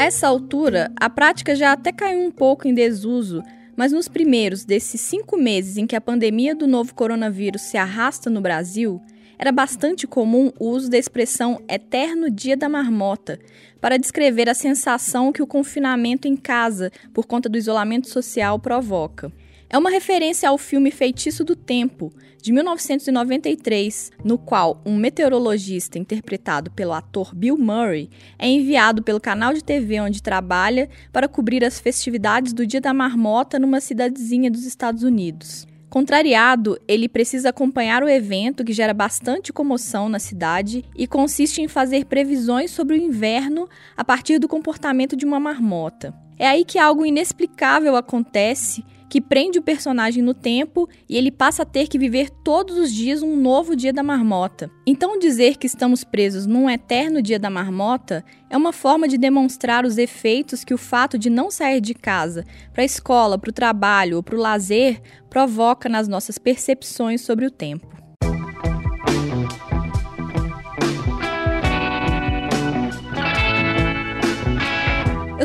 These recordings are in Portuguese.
Essa altura, a prática já até caiu um pouco em desuso, mas nos primeiros desses cinco meses em que a pandemia do novo coronavírus se arrasta no Brasil, era bastante comum o uso da expressão eterno dia da marmota para descrever a sensação que o confinamento em casa, por conta do isolamento social, provoca. É uma referência ao filme Feitiço do Tempo, de 1993, no qual um meteorologista interpretado pelo ator Bill Murray é enviado pelo canal de TV onde trabalha para cobrir as festividades do Dia da Marmota numa cidadezinha dos Estados Unidos. Contrariado, ele precisa acompanhar o evento que gera bastante comoção na cidade e consiste em fazer previsões sobre o inverno a partir do comportamento de uma marmota. É aí que algo inexplicável acontece que prende o personagem no tempo e ele passa a ter que viver todos os dias um novo dia da marmota. Então, dizer que estamos presos num eterno dia da marmota é uma forma de demonstrar os efeitos que o fato de não sair de casa para a escola, para o trabalho ou para o lazer provoca nas nossas percepções sobre o tempo.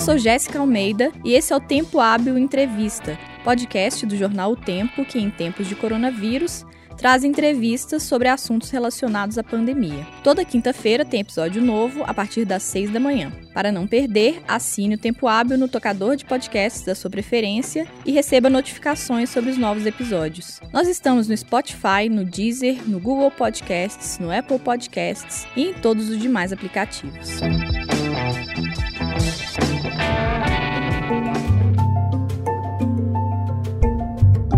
Sou Jéssica Almeida e esse é o Tempo Hábil Entrevista podcast do jornal O Tempo, que em tempos de coronavírus traz entrevistas sobre assuntos relacionados à pandemia. Toda quinta-feira tem episódio novo a partir das seis da manhã. Para não perder, assine o Tempo Hábil no tocador de podcasts da sua preferência e receba notificações sobre os novos episódios. Nós estamos no Spotify, no Deezer, no Google Podcasts, no Apple Podcasts e em todos os demais aplicativos.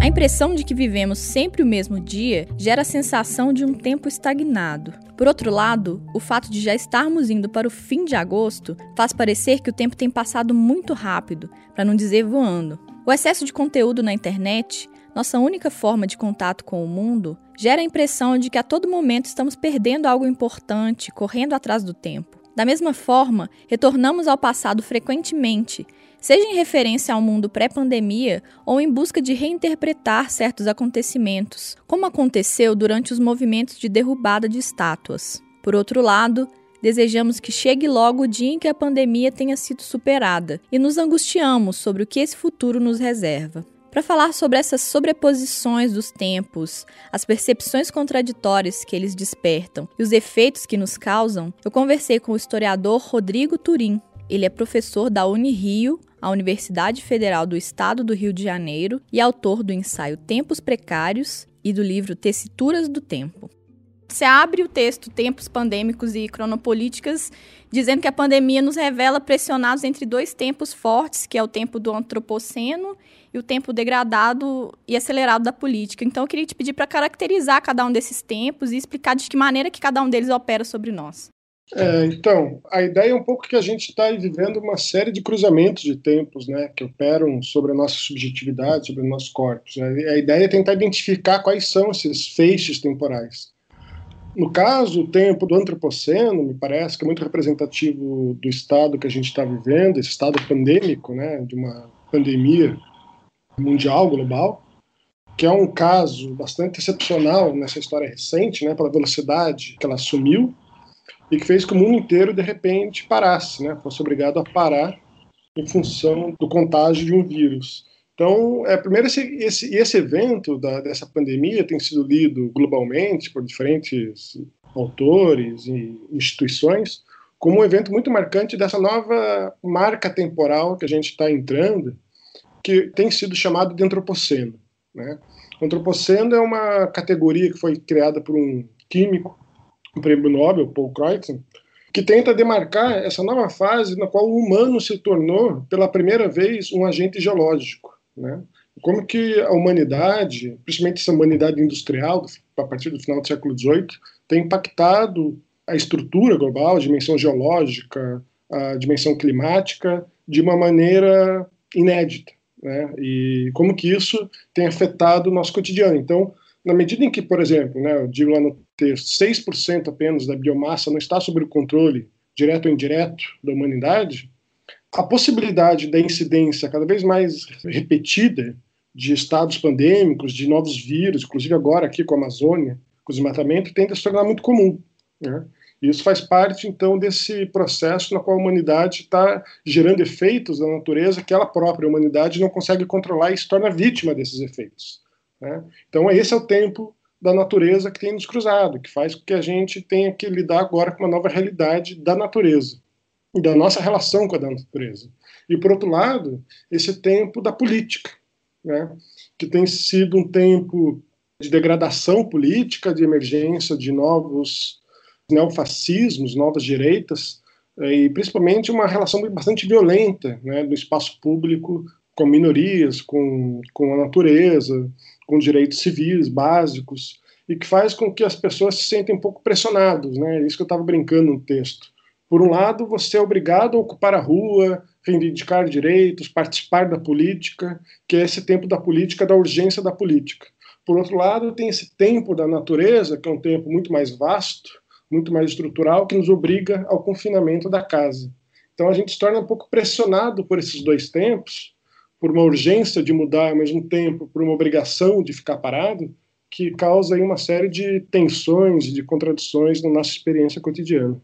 A impressão de que vivemos sempre o mesmo dia gera a sensação de um tempo estagnado. Por outro lado, o fato de já estarmos indo para o fim de agosto faz parecer que o tempo tem passado muito rápido, para não dizer voando. O excesso de conteúdo na internet, nossa única forma de contato com o mundo, gera a impressão de que a todo momento estamos perdendo algo importante, correndo atrás do tempo. Da mesma forma, retornamos ao passado frequentemente, seja em referência ao mundo pré-pandemia ou em busca de reinterpretar certos acontecimentos, como aconteceu durante os movimentos de derrubada de estátuas. Por outro lado, desejamos que chegue logo o dia em que a pandemia tenha sido superada e nos angustiamos sobre o que esse futuro nos reserva. Para falar sobre essas sobreposições dos tempos, as percepções contraditórias que eles despertam e os efeitos que nos causam, eu conversei com o historiador Rodrigo Turim. Ele é professor da Unirio, a Universidade Federal do Estado do Rio de Janeiro, e autor do ensaio Tempos Precários e do livro Tessituras do Tempo. Você abre o texto Tempos Pandêmicos e Cronopolíticas, dizendo que a pandemia nos revela pressionados entre dois tempos fortes, que é o tempo do antropoceno e o tempo degradado e acelerado da política. Então, eu queria te pedir para caracterizar cada um desses tempos e explicar de que maneira que cada um deles opera sobre nós. É, então, a ideia é um pouco que a gente está vivendo uma série de cruzamentos de tempos, né, que operam sobre a nossa subjetividade, sobre os nossos corpos. A ideia é tentar identificar quais são esses feixes temporais. No caso, o tempo do antropoceno, me parece que é muito representativo do estado que a gente está vivendo, esse estado pandêmico, né, de uma pandemia mundial, global, que é um caso bastante excepcional nessa história recente, né, pela velocidade que ela assumiu e que fez que o mundo inteiro de repente parasse, né, fosse obrigado a parar em função do contágio de um vírus. Então, é, primeiro esse, esse, esse evento da, dessa pandemia tem sido lido globalmente por diferentes autores e instituições como um evento muito marcante dessa nova marca temporal que a gente está entrando, que tem sido chamado de antropoceno. Né? Antropoceno é uma categoria que foi criada por um químico, prêmio Nobel, Paul Crutzen, que tenta demarcar essa nova fase na qual o humano se tornou, pela primeira vez, um agente geológico. Né? Como que a humanidade, principalmente essa humanidade industrial, a partir do final do século XVIII, tem impactado a estrutura global, a dimensão geológica, a dimensão climática, de uma maneira inédita né? E como que isso tem afetado o nosso cotidiano. Então, na medida em que, por exemplo, né, eu digo lá no texto, 6% apenas da biomassa não está sob o controle direto ou indireto da humanidade, a possibilidade da incidência cada vez mais repetida de estados pandêmicos, de novos vírus, inclusive agora aqui com a Amazônia, com o desmatamento, tende a se tornar muito comum. Né? Isso faz parte, então, desse processo na qual a humanidade está gerando efeitos da natureza que ela própria, a humanidade, não consegue controlar e se torna vítima desses efeitos. Né? Então, esse é o tempo da natureza que tem nos cruzado, que faz com que a gente tenha que lidar agora com uma nova realidade da natureza e da nossa relação com a natureza. E, por outro lado, esse tempo da política, né? que tem sido um tempo de degradação política, de emergência de novos neofascismos, novas direitas, eh, e principalmente uma relação bastante violenta né, espaço público com minorias, com, com a natureza, com direitos civis básicos, e que faz com que as pessoas se sentem um pouco pressionadas. Né? É isso que eu estava brincando no texto. Por um lado, você é obrigado a ocupar a rua, reivindicar direitos, participar da política, que é esse tempo da política, da urgência da política. Por outro lado, tem esse tempo da natureza, que é um tempo muito mais vasto, muito mais estrutural, que nos obriga ao confinamento da casa. Então a gente se torna um pouco pressionado por esses dois tempos, por uma urgência de mudar ao mesmo tempo, por uma obrigação de ficar parado, que causa aí uma série de tensões, de contradições na nossa experiência cotidiana.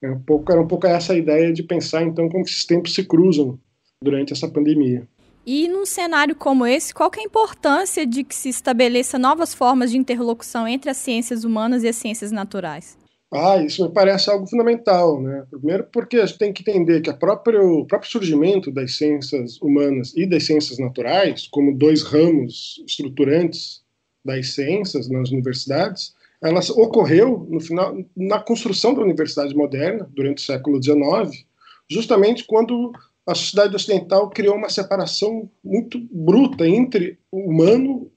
É um pouco, era um pouco essa a ideia de pensar, então, como esses tempos se cruzam durante essa pandemia. E num cenário como esse, qual é a importância de que se estabeleça novas formas de interlocução entre as ciências humanas e as ciências naturais? Ah, isso me parece algo fundamental, né? Primeiro porque a gente tem que entender que o próprio surgimento das ciências humanas e das ciências naturais, como dois ramos estruturantes das ciências nas universidades, elas ocorreu no final na construção da universidade moderna durante o século XIX, justamente quando a sociedade ocidental criou uma separação muito bruta entre o humano,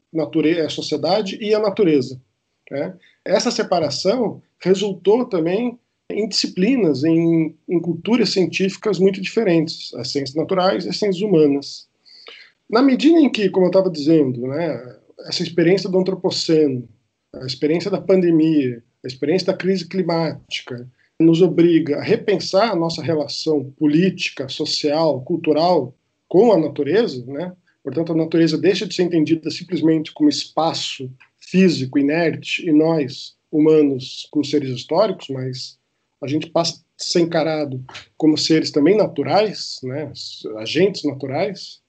a sociedade e a natureza. Né? Essa separação resultou também em disciplinas, em, em, culturas científicas muito diferentes, as ciências naturais e as ciências humanas. Na medida em que, como eu estava dizendo, né, essa experiência do antropoceno, a experiência da pandemia, a experiência da crise climática, nos obriga a repensar a nossa relação política, social, cultural com a natureza, né? Portanto, a natureza deixa de ser entendida simplesmente como espaço físico inerte e nós humanos como seres históricos, mas a gente passa a ser encarado como seres também naturais, né? Agentes naturais.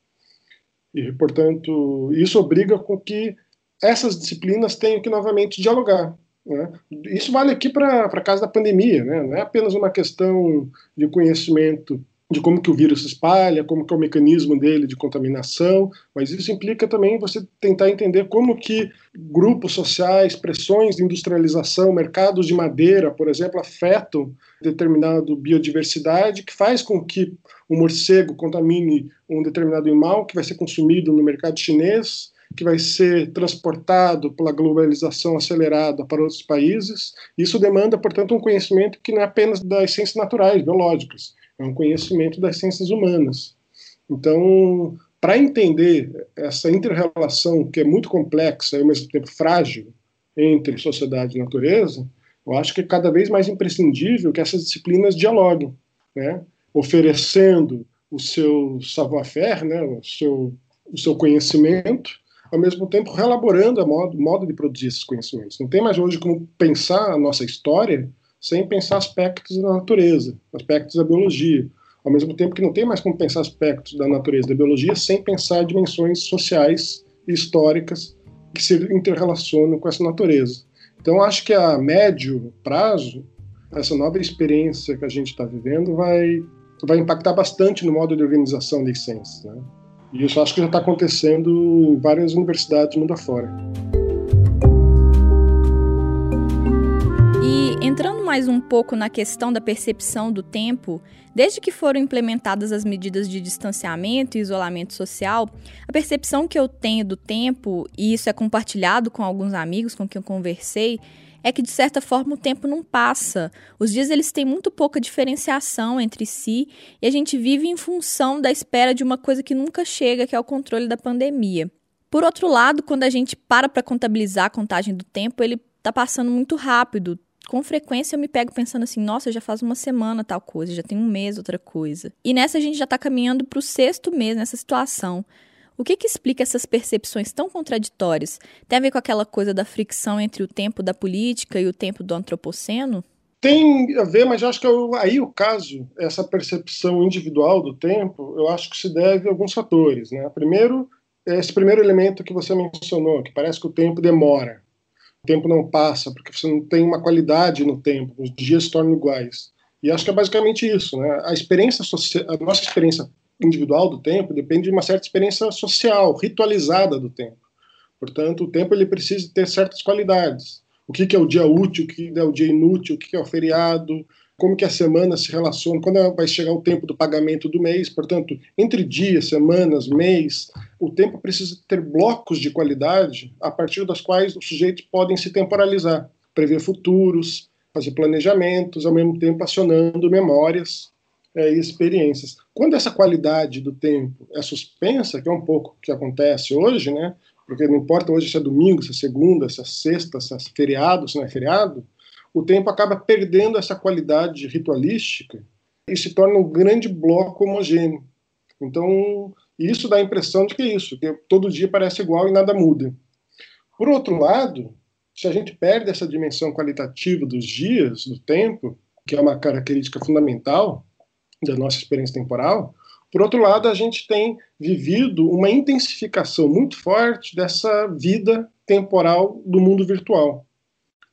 E, portanto, isso obriga com que essas disciplinas tenham que novamente dialogar. Né? Isso vale aqui para a casa da pandemia, né? não é apenas uma questão de conhecimento de como que o vírus se espalha, como que é o mecanismo dele de contaminação, mas isso implica também você tentar entender como que grupos sociais, pressões de industrialização, mercados de madeira, por exemplo, afetam determinada biodiversidade, que faz com que o morcego contamine um determinado animal que vai ser consumido no mercado chinês, que vai ser transportado pela globalização acelerada para outros países. Isso demanda, portanto, um conhecimento que não é apenas das ciências naturais, biológicas, é um conhecimento das ciências humanas. Então, para entender essa interrelação que é muito complexa e ao mesmo tempo frágil entre sociedade e natureza, eu acho que é cada vez mais imprescindível que essas disciplinas dialoguem, né? oferecendo o seu savoir-faire, né? o, seu, o seu conhecimento, ao mesmo tempo relaborando o modo, modo de produzir esses conhecimentos. Não tem mais hoje como pensar a nossa história sem pensar aspectos da natureza, aspectos da biologia. Ao mesmo tempo que não tem mais como pensar aspectos da natureza da biologia sem pensar dimensões sociais e históricas que se interrelacionam com essa natureza. Então, acho que a médio prazo, essa nova experiência que a gente está vivendo vai, vai impactar bastante no modo de organização das ciências. Né? E isso acho que já está acontecendo em várias universidades do mundo afora. Mais um pouco na questão da percepção do tempo, desde que foram implementadas as medidas de distanciamento e isolamento social, a percepção que eu tenho do tempo, e isso é compartilhado com alguns amigos com quem eu conversei, é que de certa forma o tempo não passa. Os dias eles têm muito pouca diferenciação entre si e a gente vive em função da espera de uma coisa que nunca chega, que é o controle da pandemia. Por outro lado, quando a gente para para contabilizar a contagem do tempo, ele está passando muito rápido com frequência eu me pego pensando assim, nossa, já faz uma semana tal coisa, já tem um mês outra coisa. E nessa a gente já está caminhando para o sexto mês nessa situação. O que, que explica essas percepções tão contraditórias? Tem a ver com aquela coisa da fricção entre o tempo da política e o tempo do antropoceno? Tem a ver, mas acho que eu, aí o caso, essa percepção individual do tempo, eu acho que se deve a alguns fatores. Né? Primeiro, esse primeiro elemento que você mencionou, que parece que o tempo demora, tempo não passa, porque você não tem uma qualidade no tempo, os dias se tornam iguais. E acho que é basicamente isso. Né? A, experiência a nossa experiência individual do tempo depende de uma certa experiência social, ritualizada do tempo. Portanto, o tempo ele precisa ter certas qualidades o que, que é o dia útil, o que é o dia inútil, o que, que é o feriado, como que a semana se relaciona, quando vai chegar o tempo do pagamento do mês, portanto, entre dias, semanas, mês, o tempo precisa ter blocos de qualidade a partir das quais os sujeitos podem se temporalizar, prever futuros, fazer planejamentos, ao mesmo tempo acionando memórias é, e experiências. Quando essa qualidade do tempo é suspensa, que é um pouco o que acontece hoje, né, porque não importa hoje se é domingo, se é segunda, se é sexta, se é feriado, se não é feriado, o tempo acaba perdendo essa qualidade ritualística e se torna um grande bloco homogêneo. Então, isso dá a impressão de que é isso, que todo dia parece igual e nada muda. Por outro lado, se a gente perde essa dimensão qualitativa dos dias, do tempo, que é uma característica fundamental da nossa experiência temporal, por outro lado, a gente tem vivido uma intensificação muito forte dessa vida temporal do mundo virtual.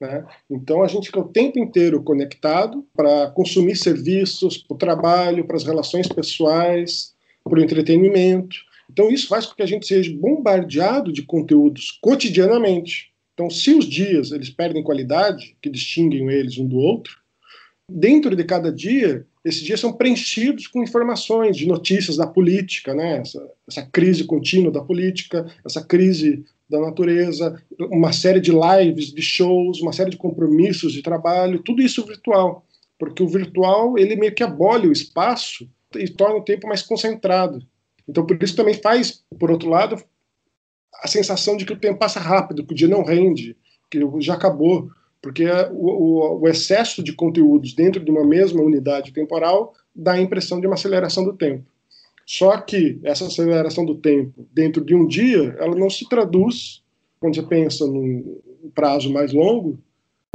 Né? Então, a gente fica o tempo inteiro conectado para consumir serviços, para o trabalho, para as relações pessoais, para o entretenimento. Então, isso faz com que a gente seja bombardeado de conteúdos cotidianamente. Então, se os dias eles perdem qualidade, que distinguem eles um do outro, dentro de cada dia esses dias são preenchidos com informações de notícias da política, né? essa, essa crise contínua da política, essa crise da natureza, uma série de lives, de shows, uma série de compromissos de trabalho, tudo isso virtual, porque o virtual ele meio que abole o espaço e torna o tempo mais concentrado. Então por isso também faz, por outro lado, a sensação de que o tempo passa rápido, que o dia não rende, que já acabou porque o, o, o, excesso de conteúdos dentro de uma mesma unidade temporal dá a impressão de uma aceleração do tempo. Só que essa aceleração do tempo dentro de um dia, ela não se traduz, quando você pensa num prazo mais longo,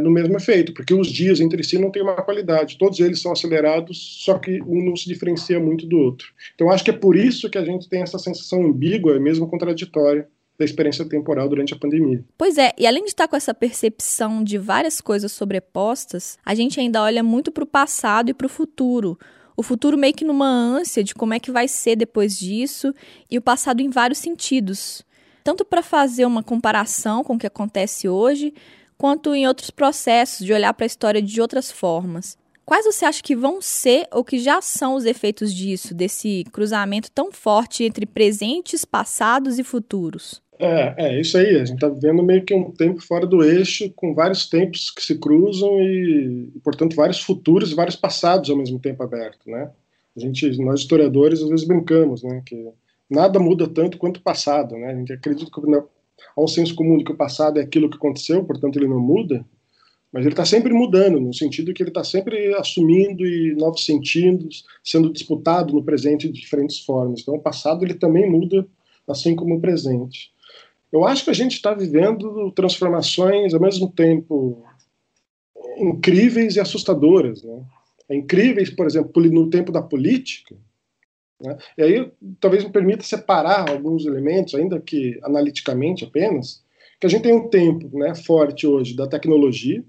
no mesmo efeito, porque os dias entre si não têm uma qualidade, todos eles são acelerados, só que um não se diferencia muito do outro. Então acho que é por isso que a gente tem essa sensação ambígua e mesmo contraditória da experiência temporal durante a pandemia. Pois é, e além de estar com essa percepção de várias coisas sobrepostas, a gente ainda olha muito para o passado e para o futuro. O futuro meio que numa ânsia de como é que vai ser depois disso, e o passado em vários sentidos. Tanto para fazer uma comparação com o que acontece hoje, quanto em outros processos de olhar para a história de outras formas. Quais você acha que vão ser ou que já são os efeitos disso, desse cruzamento tão forte entre presentes, passados e futuros? É, é isso aí. A gente está vivendo meio que um tempo fora do eixo, com vários tempos que se cruzam e, portanto, vários futuros e vários passados ao mesmo tempo aberto, né? A gente, nós historiadores, às vezes brincamos, né? Que nada muda tanto quanto o passado, né? A gente acredita que há um senso comum de que o passado é aquilo que aconteceu, portanto ele não muda, mas ele está sempre mudando, no sentido que ele está sempre assumindo e novos sentidos, sendo disputado no presente de diferentes formas. Então, o passado ele também muda, assim como o presente. Eu acho que a gente está vivendo transformações ao mesmo tempo incríveis e assustadoras. Né? É incríveis, por exemplo, no tempo da política. Né? E aí, talvez me permita separar alguns elementos, ainda que analiticamente apenas, que a gente tem um tempo né, forte hoje da tecnologia,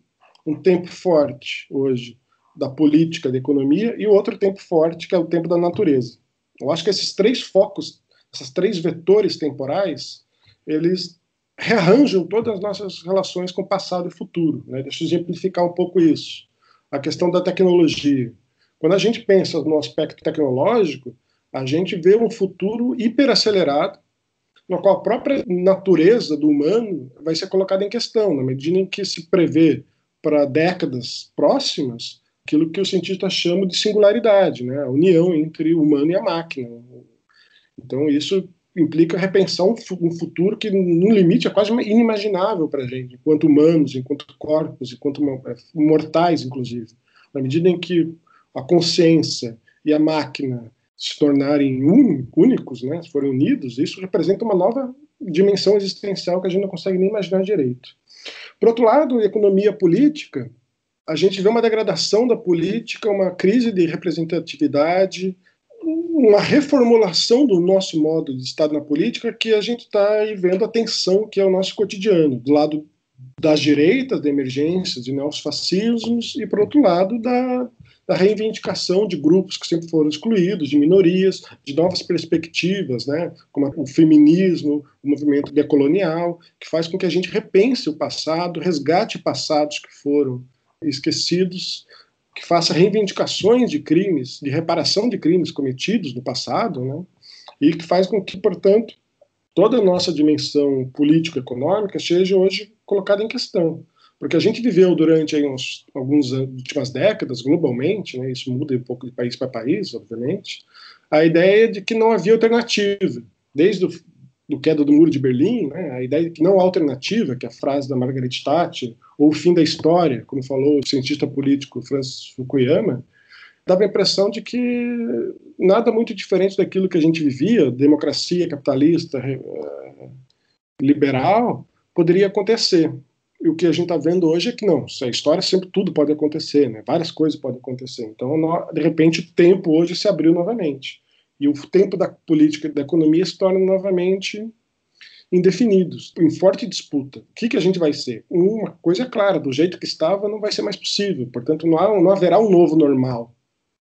um tempo forte hoje da política, da economia, e outro tempo forte, que é o tempo da natureza. Eu acho que esses três focos, esses três vetores temporais, eles rearranjam todas as nossas relações com passado e futuro. Né? Deixa eu exemplificar um pouco isso. A questão da tecnologia. Quando a gente pensa no aspecto tecnológico, a gente vê um futuro hiperacelerado, no qual a própria natureza do humano vai ser colocada em questão, na medida em que se prevê para décadas próximas aquilo que os cientistas chamam de singularidade, né? a união entre o humano e a máquina. Então, isso implica repensar um, futuro que, no limite, é quase inimaginável para a gente, enquanto humanos, enquanto corpos, enquanto é, mortais, inclusive. Na medida em que a consciência e a máquina se tornarem únicos, né, se forem unidos, isso representa uma nova dimensão existencial que a gente não consegue nem imaginar direito. Por outro lado, economia política a gente vê uma degradação da política, uma crise de representatividade, uma reformulação do nosso modo de estar na política que a gente está vendo a tensão que é o nosso cotidiano, do lado das direitas, da emergência de neofascismos, e, por outro lado, da, da reivindicação de grupos que sempre foram excluídos, de minorias, de novas perspectivas, né, como o feminismo, o movimento decolonial, que faz com que a gente repense o passado, resgate passados que foram esquecidos, que faça reivindicações de crimes, de reparação de crimes cometidos no passado, né, e que faz com que, portanto, toda a nossa dimensão político-econômica seja hoje colocada em questão. Porque a gente viveu durante aí, uns, algumas últimas décadas, globalmente, né, isso muda um pouco de país para país, obviamente, a ideia de que não havia alternativa. Desde o do queda do muro de Berlim, né, a ideia de que não há alternativa, que é a frase da Margaret Thatcher, ou o fim da história, como falou o cientista político Francis Fukuyama, dava a impressão de que nada muito diferente daquilo que a gente vivia, democracia capitalista, eh, liberal, poderia acontecer. E o que a gente está vendo hoje é que não, a história sempre tudo pode acontecer, né? várias coisas podem acontecer. Então, de repente, o tempo hoje se abriu novamente. E o tempo da política e da economia se torna novamente indefinidos, em forte disputa. O que, que a gente vai ser? Uma coisa é clara, do jeito que estava não vai ser mais possível, portanto não, há, não haverá um novo normal.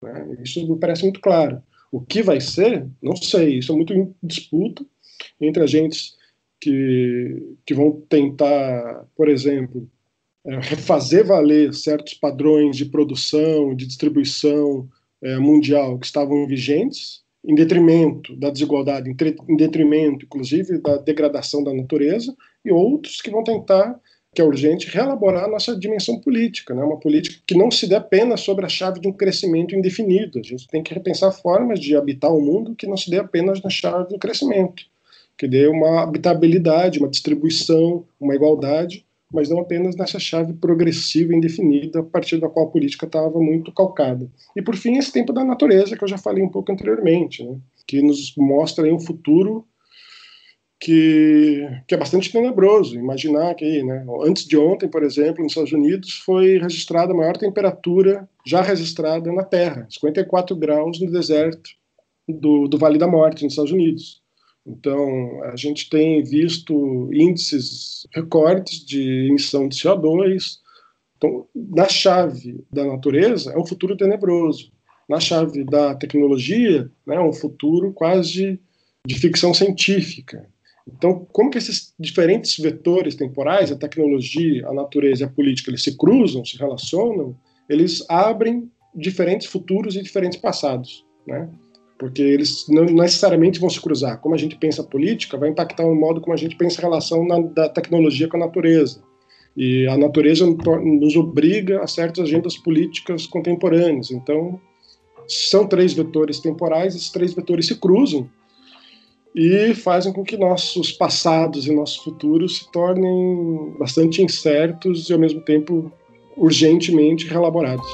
Né? Isso me parece muito claro. O que vai ser? Não sei. Isso é muito em disputa entre agentes que, que vão tentar, por exemplo, é, fazer valer certos padrões de produção, de distribuição é, mundial que estavam vigentes, em detrimento da desigualdade, em detrimento, inclusive, da degradação da natureza, e outros que vão tentar que é urgente reelaborar a nossa dimensão política, né? uma política que não se dê apenas sobre a chave de um crescimento indefinido. A gente tem que repensar formas de habitar o mundo que não se dê apenas na chave do crescimento, que dê uma habitabilidade, uma distribuição, uma igualdade, mas não apenas nessa chave progressiva indefinida, a partir da qual a política estava muito calcada. E, por fim, esse tempo da natureza, que eu já falei um pouco anteriormente, né? que nos mostra um futuro que, que é bastante tenebroso. Imaginar que, né, antes de ontem, por exemplo, nos Estados Unidos, foi registrada a maior temperatura já registrada na Terra, 54 graus no deserto do, do Vale da Morte, nos Estados Unidos. Então, a gente tem visto índices recordes de emissão de CO2. Então, na chave da natureza, é um futuro tenebroso. Na chave da tecnologia, né, é um futuro quase de ficção científica. Então, como que esses diferentes vetores temporais, a tecnologia, a natureza e a política, eles se cruzam, se relacionam, eles abrem diferentes futuros e diferentes passados, né? Porque eles não necessariamente vão se cruzar. Como a gente pensa política, vai impactar o modo como a gente pensa a relação na, da tecnologia com a natureza. E a natureza nos obriga a certas agendas políticas contemporâneas. Então, são três vetores temporais, esses três vetores se cruzam e fazem com que nossos passados e nossos futuros se tornem bastante incertos e ao mesmo tempo urgentemente reelaborados.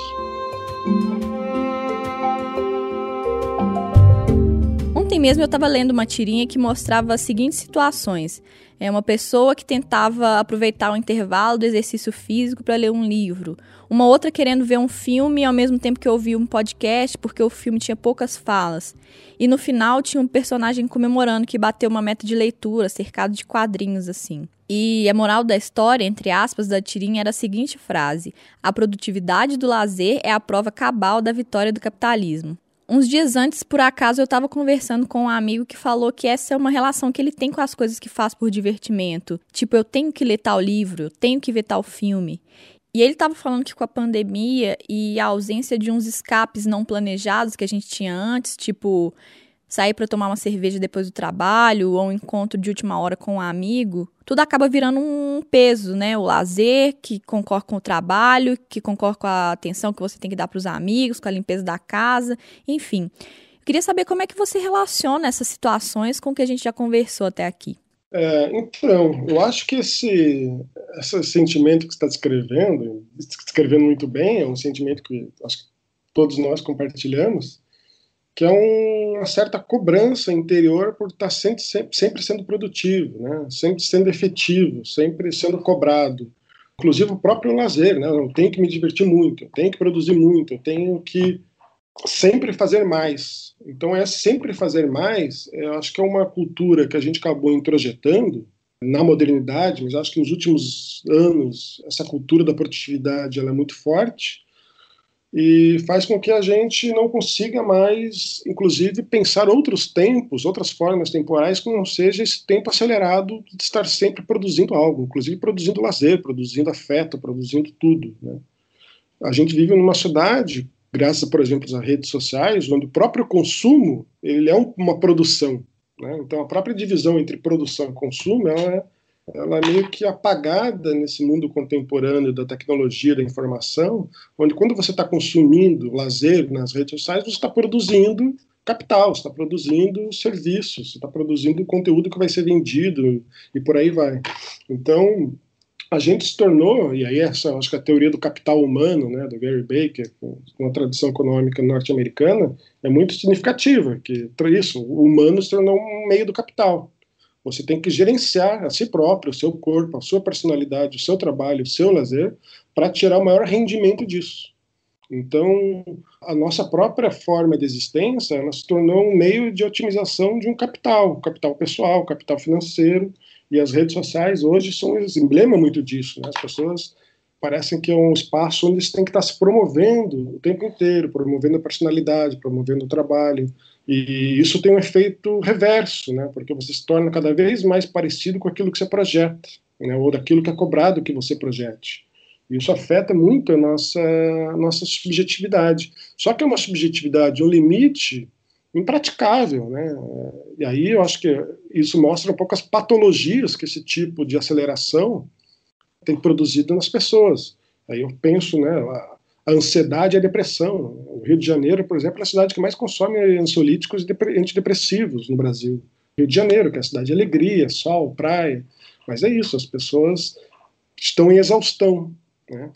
Ontem mesmo eu estava lendo uma tirinha que mostrava as seguintes situações. É uma pessoa que tentava aproveitar o intervalo do exercício físico para ler um livro. Uma outra querendo ver um filme ao mesmo tempo que ouvia um podcast, porque o filme tinha poucas falas. E no final tinha um personagem comemorando que bateu uma meta de leitura, cercado de quadrinhos assim. E a moral da história, entre aspas, da tirinha era a seguinte frase: A produtividade do lazer é a prova cabal da vitória do capitalismo. Uns dias antes, por acaso, eu estava conversando com um amigo que falou que essa é uma relação que ele tem com as coisas que faz por divertimento. Tipo, eu tenho que ler tal livro, eu tenho que ver tal filme. E ele estava falando que com a pandemia e a ausência de uns escapes não planejados que a gente tinha antes, tipo sair para tomar uma cerveja depois do trabalho ou um encontro de última hora com um amigo, tudo acaba virando um peso, né? O lazer que concorre com o trabalho, que concorre com a atenção que você tem que dar para os amigos, com a limpeza da casa, enfim. Eu queria saber como é que você relaciona essas situações com o que a gente já conversou até aqui. É, então, eu acho que esse, esse sentimento que está descrevendo, descrevendo muito bem, é um sentimento que acho que todos nós compartilhamos, que é um, uma certa cobrança interior por estar tá sempre, sempre, sendo produtivo, né? sempre sendo efetivo, sempre sendo cobrado. inclusive o próprio lazer, né? Eu tenho que me divertir muito, eu tenho que produzir muito, eu tenho que sempre fazer mais. Então, é sempre fazer mais, eu acho que é uma cultura que a gente acabou introjetando na modernidade, mas acho que nos últimos anos essa cultura da produtividade ela é muito forte e faz com que a gente não consiga mais, inclusive, pensar outros tempos, outras formas temporais não seja esse tempo acelerado de estar sempre produzindo algo, inclusive produzindo lazer, produzindo afeto, produzindo tudo. Né? A gente vive numa sociedade, graças, por exemplo, às redes sociais, onde o próprio consumo ele é uma produção. Né? Então, a própria divisão entre produção e consumo ela é ela é meio que apagada nesse mundo contemporâneo da tecnologia, da informação, onde quando você está consumindo lazer nas redes sociais, você está produzindo capital, está produzindo serviços, está produzindo conteúdo que vai ser vendido e por aí vai. Então, a gente se tornou, e aí essa acho que a teoria do capital humano, né, do Gary Baker, com a tradição econômica norte-americana, é muito significativa, que isso, o humano se tornou um meio do capital. Você tem que gerenciar a si próprio, o seu corpo, a sua personalidade, o seu trabalho, o seu lazer, para tirar o maior rendimento disso. Então, a nossa própria forma de existência ela se tornou um meio de otimização de um capital, capital pessoal, capital financeiro, e as redes sociais hoje são um emblema muito disso. Né? As pessoas parecem que é um espaço onde você tem que estar se promovendo o tempo inteiro, promovendo a personalidade, promovendo o trabalho, e isso tem um efeito reverso, né? Porque você se torna cada vez mais parecido com aquilo que você projeta, né? Ou daquilo que é cobrado que você projete. E isso afeta muito a nossa, a nossa subjetividade. Só que é uma subjetividade, um limite impraticável, né? E aí eu acho que isso mostra um pouco as patologias que esse tipo de aceleração tem produzido nas pessoas. Aí eu penso, né, a ansiedade e a depressão. O Rio de Janeiro, por exemplo, é a cidade que mais consome ansiolíticos e antidepressivos no Brasil. Rio de Janeiro, que é a cidade de alegria, sol, praia. Mas é isso, as pessoas estão em exaustão. Né?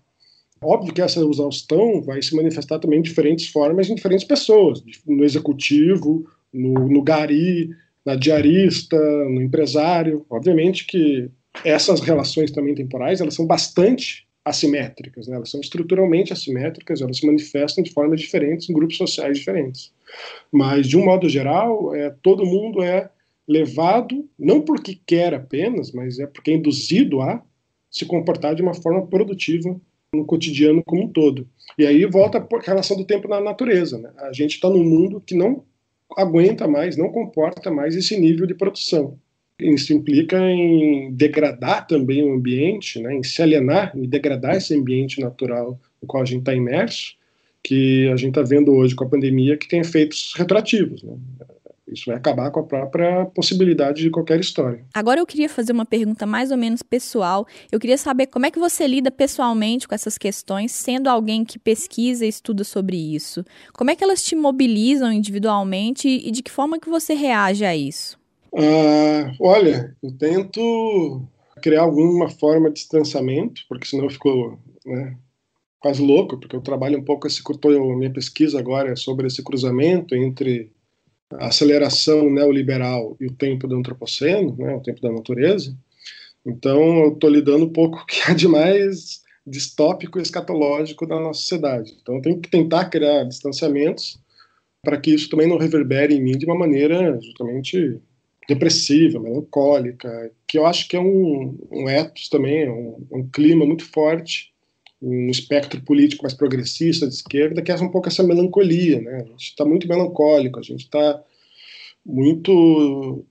Óbvio que essa exaustão vai se manifestar também em diferentes formas em diferentes pessoas, no executivo, no, no gari, na diarista, no empresário. Obviamente que essas relações também temporais, elas são bastante assimétricas, né? elas são estruturalmente assimétricas, elas se manifestam de formas diferentes em grupos sociais diferentes. Mas, de um modo geral, é, todo mundo é levado, não porque quer apenas, mas é porque é induzido a se comportar de uma forma produtiva no cotidiano como um todo. E aí volta a relação do tempo na natureza. Né? A gente está num mundo que não aguenta mais, não comporta mais esse nível de produção. Isso implica em degradar também o ambiente, né, em se alienar, em degradar esse ambiente natural no qual a gente está imerso, que a gente está vendo hoje com a pandemia, que tem efeitos retroativos. Né? Isso vai acabar com a própria possibilidade de qualquer história. Agora eu queria fazer uma pergunta mais ou menos pessoal. Eu queria saber como é que você lida pessoalmente com essas questões, sendo alguém que pesquisa e estuda sobre isso. Como é que elas te mobilizam individualmente e de que forma que você reage a isso? Ah, olha, eu tento criar alguma forma de distanciamento, porque senão eu fico né, quase louco, porque eu trabalho um pouco esse minha pesquisa agora é sobre esse cruzamento entre a aceleração neoliberal e o tempo do antropoceno, né, o tempo da natureza. Então eu estou lidando um pouco que há de mais distópico e escatológico da nossa sociedade. Então eu tenho que tentar criar distanciamentos para que isso também não reverbere em mim de uma maneira justamente depressiva, melancólica, que eu acho que é um, um ethos também, um, um clima muito forte um espectro político mais progressista, de esquerda, que é um pouco essa melancolia, né? A gente está muito melancólico, a gente está muito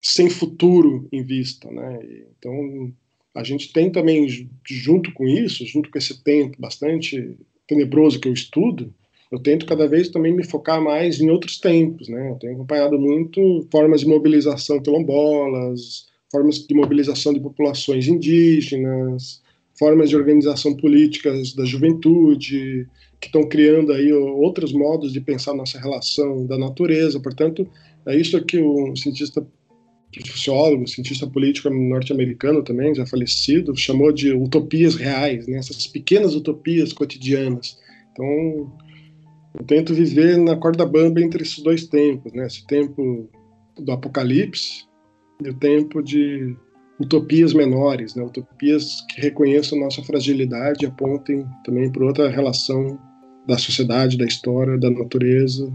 sem futuro em vista, né? Então, a gente tem também, junto com isso, junto com esse tempo bastante tenebroso que eu estudo, eu tento cada vez também me focar mais em outros tempos, né? Eu tenho acompanhado muito formas de mobilização quilombolas, formas de mobilização de populações indígenas, formas de organização políticas da juventude, que estão criando aí outros modos de pensar nossa relação da natureza. Portanto, é isso que o cientista sociólogo, cientista político norte-americano também, já falecido, chamou de utopias reais, né? essas pequenas utopias cotidianas. Então, eu tento viver na corda bamba entre esses dois tempos, né? Esse tempo do apocalipse e o tempo de utopias menores, né? utopias que reconheçam nossa fragilidade e apontem também para outra relação da sociedade, da história, da natureza,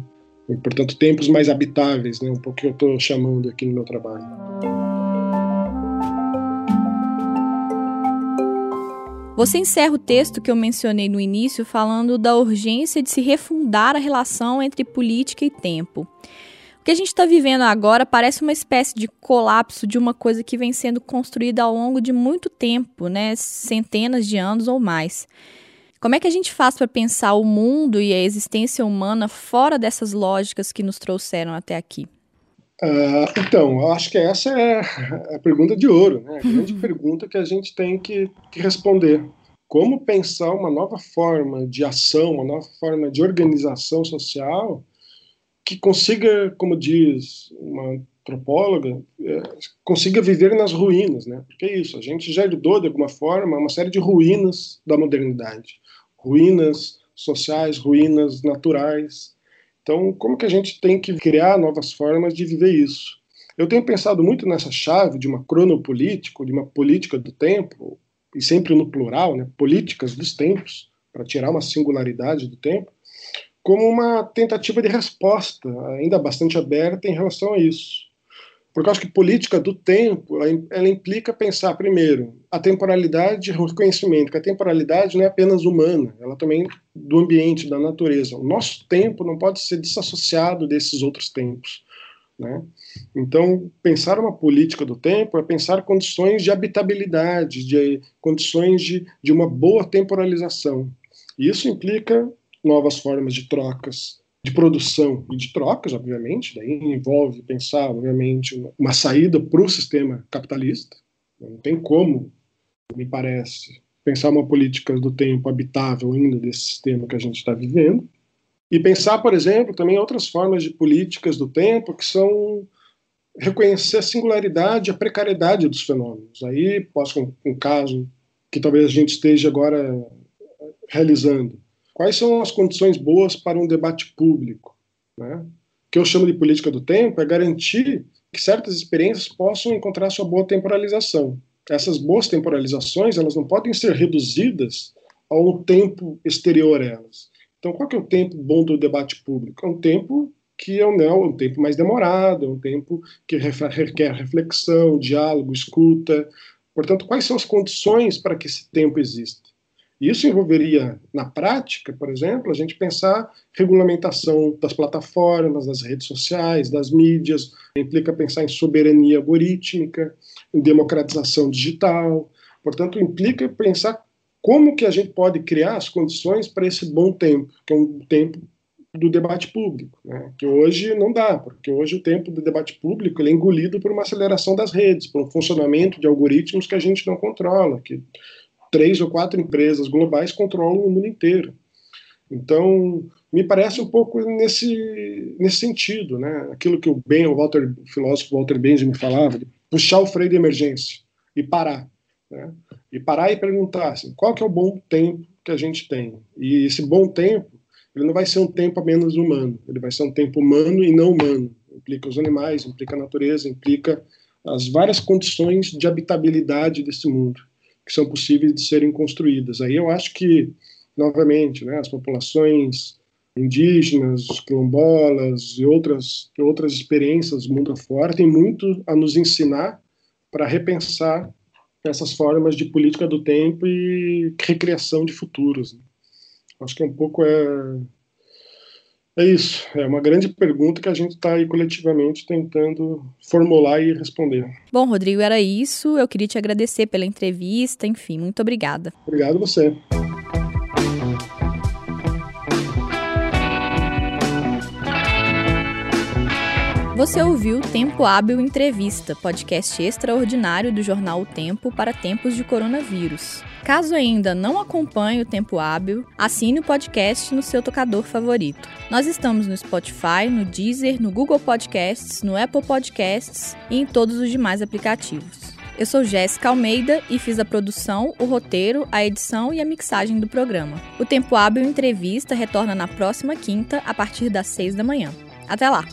e, portanto, tempos mais habitáveis, né? um pouco que eu estou chamando aqui no meu trabalho. Você encerra o texto que eu mencionei no início falando da urgência de se refundar a relação entre política e tempo. O que a gente está vivendo agora parece uma espécie de colapso de uma coisa que vem sendo construída ao longo de muito tempo, né? centenas de anos ou mais. Como é que a gente faz para pensar o mundo e a existência humana fora dessas lógicas que nos trouxeram até aqui? Uh, então, eu acho que essa é a pergunta de ouro, né? a grande pergunta que a gente tem que, que responder. Como pensar uma nova forma de ação, uma nova forma de organização social que consiga, como diz uma antropóloga, é, consiga viver nas ruínas, né? Porque é isso, a gente já herdou de alguma forma uma série de ruínas da modernidade, ruínas sociais, ruínas naturais. Então, como que a gente tem que criar novas formas de viver isso? Eu tenho pensado muito nessa chave de uma cronopolítica, de uma política do tempo, e sempre no plural, né? Políticas dos tempos, para tirar uma singularidade do tempo como uma tentativa de resposta, ainda bastante aberta em relação a isso. Porque eu acho que política do tempo, ela, implica pensar, primeiro, a temporalidade, o reconhecimento que a temporalidade não é apenas humana, ela também do ambiente, da natureza. O nosso tempo não pode ser desassociado desses outros tempos. Né? Então, pensar uma política do tempo é pensar condições de habitabilidade, de condições de, de uma boa temporalização. E isso implica novas formas de trocas, de produção e de trocas, obviamente, daí envolve pensar, obviamente, uma saída para o sistema capitalista. Não tem como, me parece, pensar uma política do tempo habitável ainda desse sistema que a gente está vivendo. E pensar, por exemplo, também outras formas de políticas do tempo que são reconhecer a singularidade, a precariedade dos fenômenos. Aí posso um, um caso que talvez a gente esteja agora realizando quais são as condições boas para um debate público. Né? O que eu chamo de política do tempo é garantir que certas experiências possam encontrar sua boa temporalização. Essas boas temporalizações elas não podem ser reduzidas a um tempo exterior a elas. Então, qual que é o tempo bom do debate público? É um tempo que é um, é um tempo mais demorado, é um tempo que requer reflexão, diálogo, escuta. Portanto, quais são as condições para que esse tempo exista? Isso envolveria, na prática, por exemplo, a gente pensar regulamentação das plataformas, das redes sociais, das mídias, implica pensar em soberania algorítmica, em democratização digital, portanto, implica pensar como que a gente pode criar as condições para esse bom tempo, que é um tempo do debate público, né? que hoje não dá, porque hoje o tempo do debate público é engolido por uma aceleração das redes, por um funcionamento de algoritmos que a gente não controla, que três ou quatro empresas globais controlam o mundo inteiro. Então, me parece um pouco nesse, nesse sentido, né? Aquilo que o Ben, o, Walter, o filósofo Walter Benjamin falava, de puxar o freio de emergência e parar, né? E parar e perguntar assim, qual que é o bom tempo que a gente tem? E esse bom tempo, ele não vai ser um tempo menos humano, ele vai ser um tempo humano e não humano. Implica os animais, implica a natureza, implica as várias condições de habitabilidade desse mundo que são possíveis de serem construídas. Aí eu acho que, novamente, né, as populações indígenas, quilombolas e outras, outras experiências do mundo afora têm muito a nos ensinar para repensar essas formas de política do tempo e recriação de futuros. Né? Acho que um pouco é, é isso, é uma grande pergunta que a gente está aí coletivamente tentando formular e responder. Bom, Rodrigo, era isso. Eu queria te agradecer pela entrevista, enfim, muito obrigada. Obrigado você. Você ouviu Tempo Hábil Entrevista, podcast extraordinário do jornal O Tempo para tempos de coronavírus. Caso ainda não acompanhe o Tempo Hábil, assine o podcast no seu tocador favorito. Nós estamos no Spotify, no Deezer, no Google Podcasts, no Apple Podcasts e em todos os demais aplicativos. Eu sou Jéssica Almeida e fiz a produção, o roteiro, a edição e a mixagem do programa. O Tempo Hábil Entrevista retorna na próxima quinta, a partir das seis da manhã. Até lá!